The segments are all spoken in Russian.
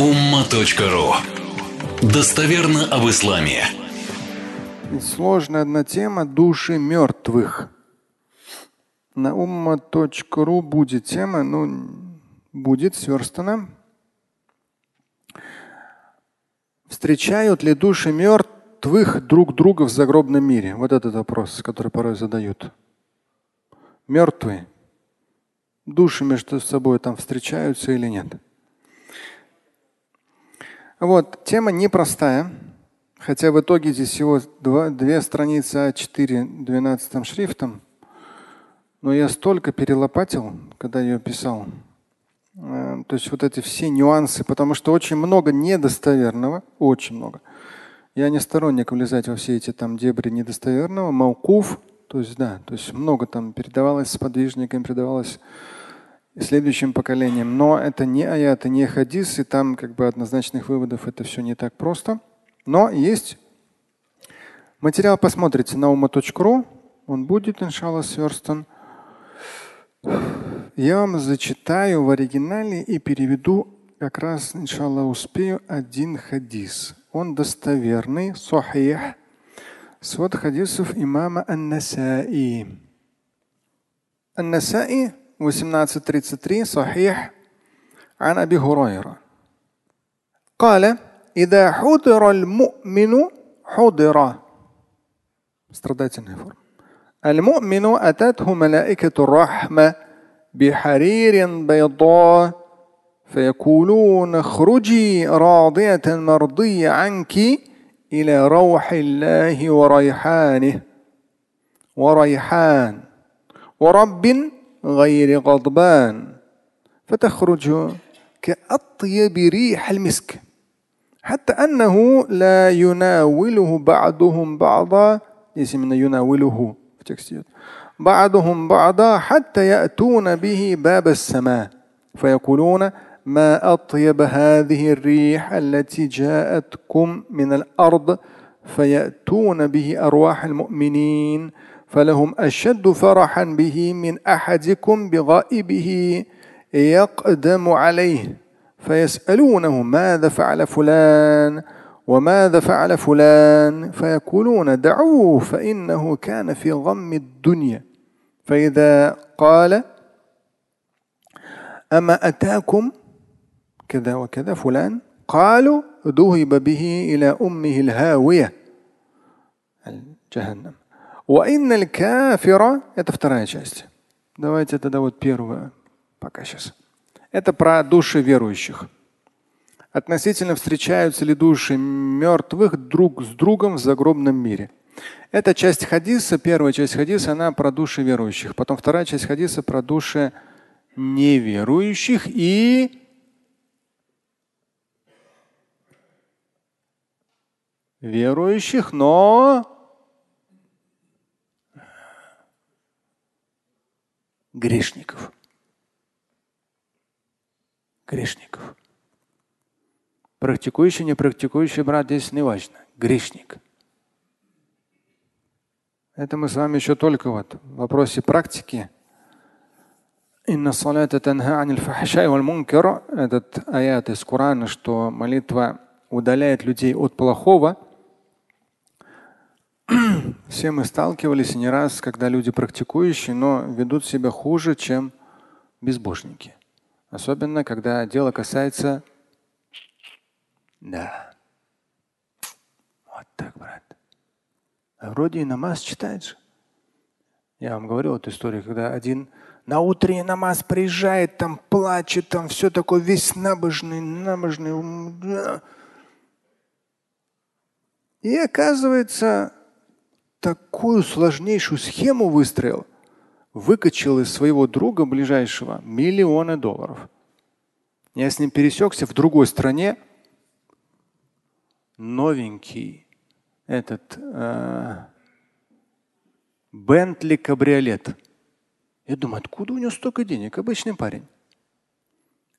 umma.ru Достоверно об исламе. Сложная одна тема души мертвых. На umma.ru будет тема, ну, будет сверстана. Встречают ли души мертвых друг друга в загробном мире? Вот этот вопрос, который порой задают. Мертвые. Души между собой там встречаются или нет? Вот, тема непростая. Хотя в итоге здесь всего два, две страницы А4 12 шрифтом. Но я столько перелопатил, когда ее писал. Э, то есть вот эти все нюансы, потому что очень много недостоверного, очень много. Я не сторонник влезать во все эти там дебри недостоверного, маукуф, то есть да, то есть много там передавалось с подвижниками, передавалось следующим поколениям. Но это не аят, не хадис, и там как бы однозначных выводов это все не так просто. Но есть материал, посмотрите на ума.ру, он будет, иншаллах, сверстан. Я вам зачитаю в оригинале и переведу как раз, иншаллах, успею один хадис. Он достоверный, сахих. Свод хадисов имама Ан-Насаи. Ан-Насаи 1833 صحيح عن أبي هريرة. قال إذا حضر المؤمن حضر. المؤمن أتته ملائكة الرحمة بحرير بيضاء فيقولون اخرجي راضية مرضية عنك إلى روح الله وريحانه. وريحان. ورب غير غضبان. فتخرج كأطيب ريح المسك. حتى أنه لا يناوله بعضهم بعضا. من يناوله. بعضهم بعضا حتى يأتون به باب السماء. فيقولون ما أطيب هذه الريح التي جاءتكم من الأرض. فيأتون به أرواح المؤمنين. فلهم أشد فرحا به من أحدكم بغائبه يقدم عليه فيسألونه ماذا فعل فلان وماذا فعل فلان فيقولون دعوه فإنه كان في غم الدنيا. فإذا قال أما أتاكم كذا وكذا فلان قالوا ذهب به إلى أمه الهاوية جهنم кафира – это вторая часть. Давайте тогда вот первую пока сейчас. Это про души верующих. Относительно встречаются ли души мертвых друг с другом в загробном мире. Эта часть хадиса, первая часть хадиса, она про души верующих. Потом вторая часть хадиса про души неверующих и верующих, но грешников. Грешников. Практикующий, не практикующий брат здесь не. Грешник. Это мы с вами еще только вот в вопросе практики. Инна салата танха аниль фахшай валь. Этот аят из Корана, что молитва удаляет людей от плохого – все мы сталкивались не раз, когда люди практикующие, но ведут себя хуже, чем безбожники. Особенно, когда дело касается… Да. Вот так, брат. А вроде и намаз читает же. Я вам говорил эту историю, когда один на утренний намаз приезжает, там плачет, там все такое, весь набожный, набожный. И оказывается, такую сложнейшую схему выстроил, выкачал из своего друга ближайшего миллионы долларов. Я с ним пересекся в другой стране. Новенький этот Бентли э, кабриолет. Я думаю, откуда у него столько денег? Обычный парень.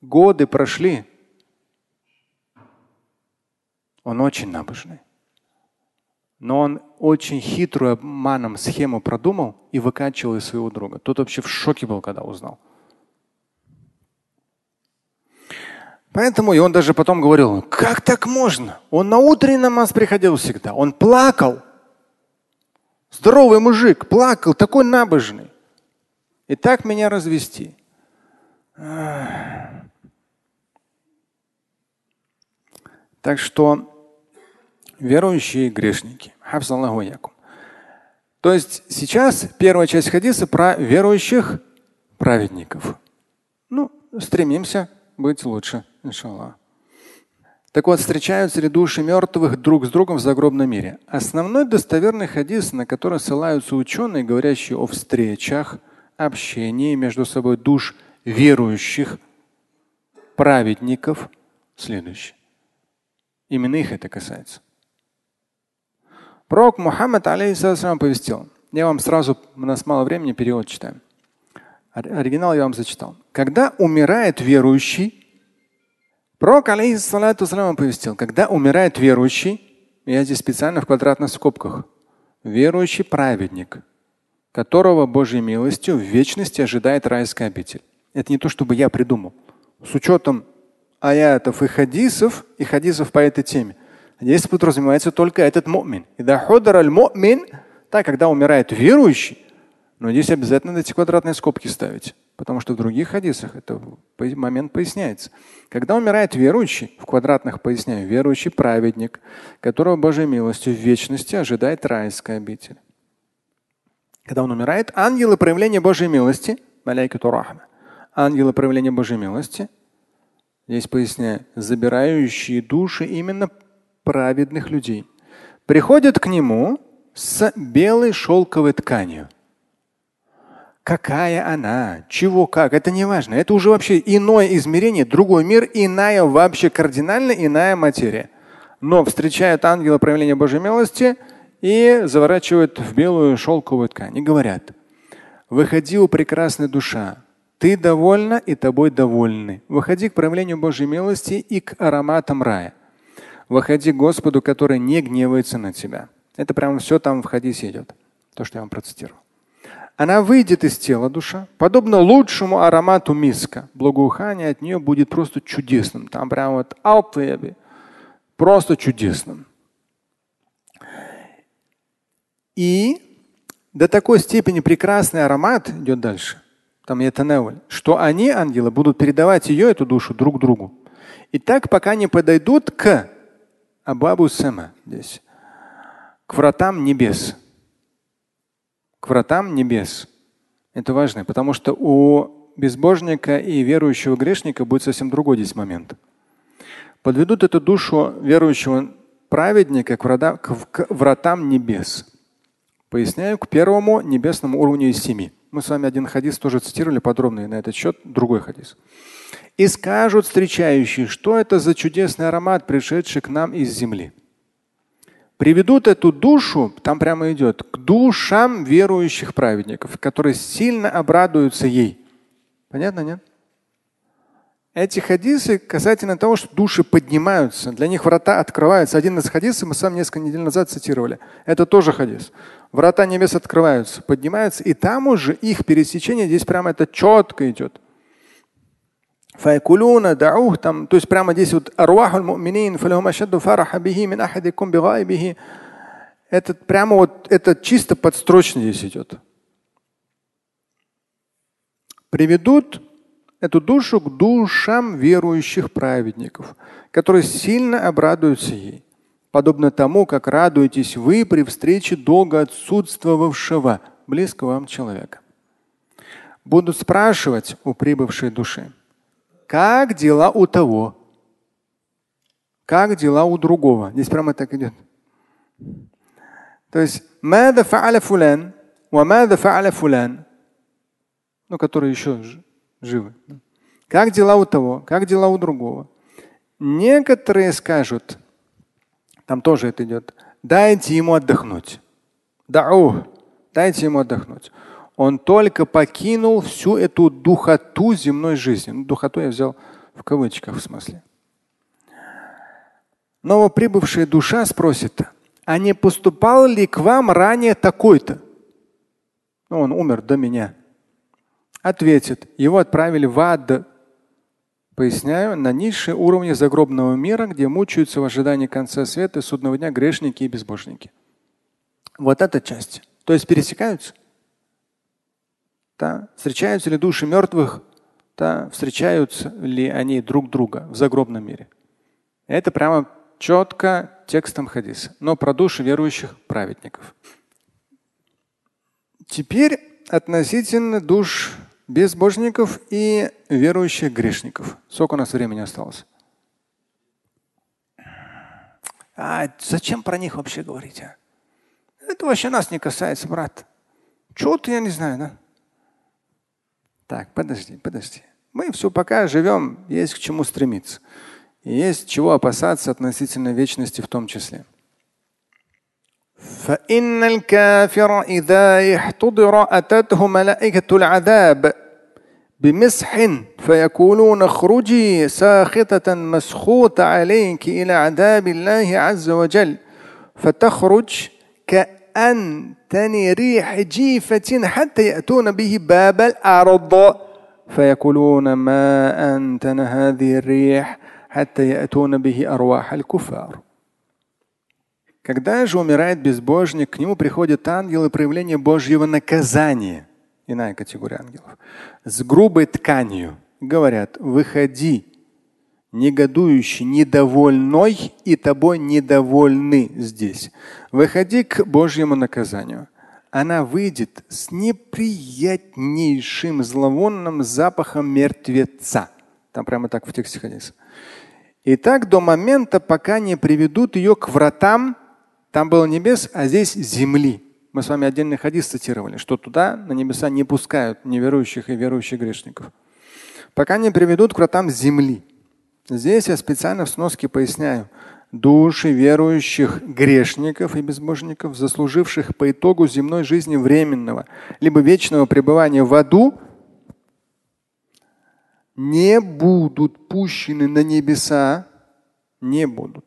Годы прошли. Он очень набожный. Но он очень хитрую обманом схему продумал и выкачивал из своего друга. Тот вообще в шоке был, когда узнал. Поэтому и он даже потом говорил, как так можно? Он на утренний намаз приходил всегда, он плакал. Здоровый мужик, плакал, такой набожный. И так меня развести. Так что верующие грешники. То есть сейчас первая часть хадиса про верующих праведников. Ну, стремимся быть лучше, иншаллах. Так вот, встречаются ли души мертвых друг с другом в загробном мире? Основной достоверный хадис, на который ссылаются ученые, говорящие о встречах, общении между собой душ верующих, праведников, следующий. Именно их это касается. Пророк Мухаммад алейхиссалам повестил. Я вам сразу, у нас мало времени, перевод читаю. Оригинал я вам зачитал. Когда умирает верующий, пророк алейхиссалам повестил, когда умирает верующий, я здесь специально в квадратных скобках, верующий праведник, которого Божьей милостью в вечности ожидает райская обитель. Это не то, чтобы я придумал. С учетом аятов и хадисов, и хадисов по этой теме. Здесь подразумевается только этот мумин. мумин, так, когда умирает верующий, но здесь обязательно эти квадратные скобки ставить. Потому что в других хадисах это момент поясняется. Когда умирает верующий, в квадратных поясняю, верующий праведник, которого Божьей милостью в вечности ожидает райская обитель. Когда он умирает, ангелы проявления Божьей милости, ангелы проявления Божьей милости – Здесь поясняю, забирающие души именно праведных людей. Приходят к нему с белой шелковой тканью. Какая она, чего как, это не важно. Это уже вообще иное измерение, другой мир, иная вообще кардинально иная материя. Но встречают ангела проявления Божьей милости и заворачивают в белую шелковую ткань и говорят, выходи, у прекрасная душа, ты довольна и тобой довольны. Выходи к проявлению Божьей милости и к ароматам рая. Выходи Господу, который не гневается на тебя. Это прямо все там в хадисе идет. То, что я вам процитировал. Она выйдет из тела душа, подобно лучшему аромату миска. Благоухание от нее будет просто чудесным. Там прямо вот алтеби. Просто чудесным. И до такой степени прекрасный аромат идет дальше – там ятанаваль, что они, ангелы, будут передавать ее, эту душу, друг другу. И так, пока не подойдут к Абабу Сама здесь, к вратам небес. К вратам небес. Это важно, потому что у безбожника и верующего грешника будет совсем другой здесь момент. Подведут эту душу верующего праведника к, врата, к вратам небес. Поясняю, к первому небесному уровню из семи. Мы с вами один хадис тоже цитировали подробно на этот счет, другой хадис. И скажут встречающие, что это за чудесный аромат, пришедший к нам из земли. Приведут эту душу, там прямо идет, к душам верующих праведников, которые сильно обрадуются ей. Понятно, нет? Эти хадисы касательно того, что души поднимаются, для них врата открываются. Один из хадисов мы сам несколько недель назад цитировали. Это тоже хадис врата небес открываются, поднимаются, и там уже их пересечение, здесь прямо это четко идет. Файкулуна, даух, там, то есть прямо здесь вот арвахуль муминин, фараха бихи мин ахадикум бигайбихи. Это прямо вот, это чисто подстрочно здесь идет. Приведут эту душу к душам верующих праведников, которые сильно обрадуются ей подобно тому, как радуетесь вы при встрече долго отсутствовавшего близкого вам человека. Будут спрашивать у прибывшей души, как дела у того, как дела у другого. Здесь прямо так идет. То есть, мада фа'аля фулян, ва мада фа'аля фулян, ну, которые еще живы. Как дела у того, как дела у другого. Некоторые скажут, там тоже это идет. Дайте ему отдохнуть. Дау. Дайте ему отдохнуть. Он только покинул всю эту духоту земной жизни. Ну, духоту я взял в кавычках в смысле. Новоприбывшая душа спросит, а не поступал ли к вам ранее такой-то? Ну, он умер до меня. Ответит, его отправили в ад. Поясняю, на низшие уровни загробного мира, где мучаются в ожидании конца света и судного дня грешники и безбожники. Вот эта часть. То есть пересекаются. Да? Встречаются ли души мертвых? Да? Встречаются ли они друг друга в загробном мире? Это прямо четко текстом хадиса. Но про души верующих праведников. Теперь относительно душ безбожников и верующих грешников. Сколько у нас времени осталось? А зачем про них вообще говорить? А? Это вообще нас не касается, брат. Чего-то я не знаю, да? Так, подожди, подожди. Мы все пока живем, есть к чему стремиться. И есть чего опасаться относительно вечности в том числе. فإن الكافر إذا احتضر أتته ملائكة العذاب بمسح فيقولون اخرجي ساخطة مسخوطة عليك إلى عذاب الله عز وجل فتخرج كأنتن ريح جيفة حتى يأتون به باب الأرض فيقولون ما أنتن هذه الريح حتى يأتون به أرواح الكفار Когда же умирает безбожник, к нему приходят ангелы проявления Божьего наказания, иная категория ангелов, с грубой тканью. Говорят, выходи, негодующий, недовольной и тобой недовольны здесь. Выходи к Божьему наказанию. Она выйдет с неприятнейшим зловонным запахом мертвеца. Там прямо так в тексте хадиса. И так до момента, пока не приведут ее к вратам там было небес, а здесь земли. Мы с вами отдельный хадис цитировали, что туда на небеса не пускают неверующих и верующих грешников. Пока не приведут к вратам земли. Здесь я специально в сноске поясняю. Души верующих грешников и безбожников, заслуживших по итогу земной жизни временного, либо вечного пребывания в аду, не будут пущены на небеса, не будут.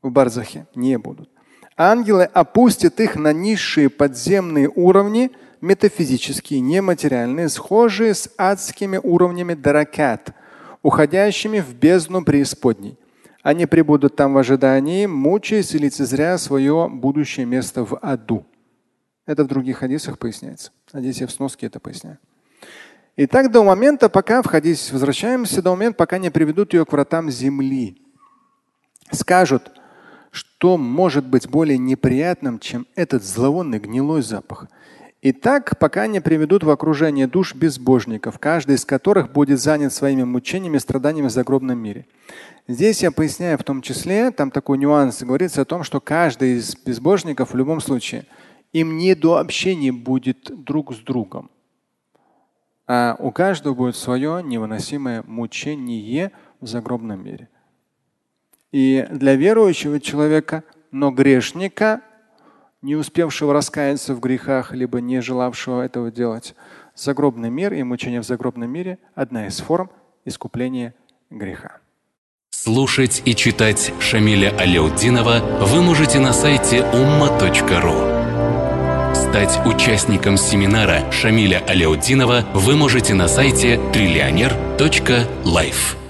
В Барзахе не будут ангелы опустят их на низшие подземные уровни, метафизические, нематериальные, схожие с адскими уровнями даракат, уходящими в бездну преисподней. Они прибудут там в ожидании, мучаясь и лицезря свое будущее место в аду. Это в других хадисах поясняется. А здесь я в сноске это поясняю. И так до момента, пока входить, возвращаемся до момента, пока не приведут ее к вратам земли. Скажут – что может быть более неприятным, чем этот зловонный гнилой запах? И так, пока не приведут в окружение душ безбожников, каждый из которых будет занят своими мучениями и страданиями в загробном мире. Здесь я поясняю в том числе, там такой нюанс, говорится о том, что каждый из безбожников в любом случае, им не до общения будет друг с другом. А у каждого будет свое невыносимое мучение в загробном мире. И для верующего человека, но грешника, не успевшего раскаяться в грехах, либо не желавшего этого делать, загробный мир и мучение в загробном мире – одна из форм искупления греха. Слушать и читать Шамиля Аляутдинова вы можете на сайте umma.ru. Стать участником семинара Шамиля Аляутдинова вы можете на сайте триллионер.life.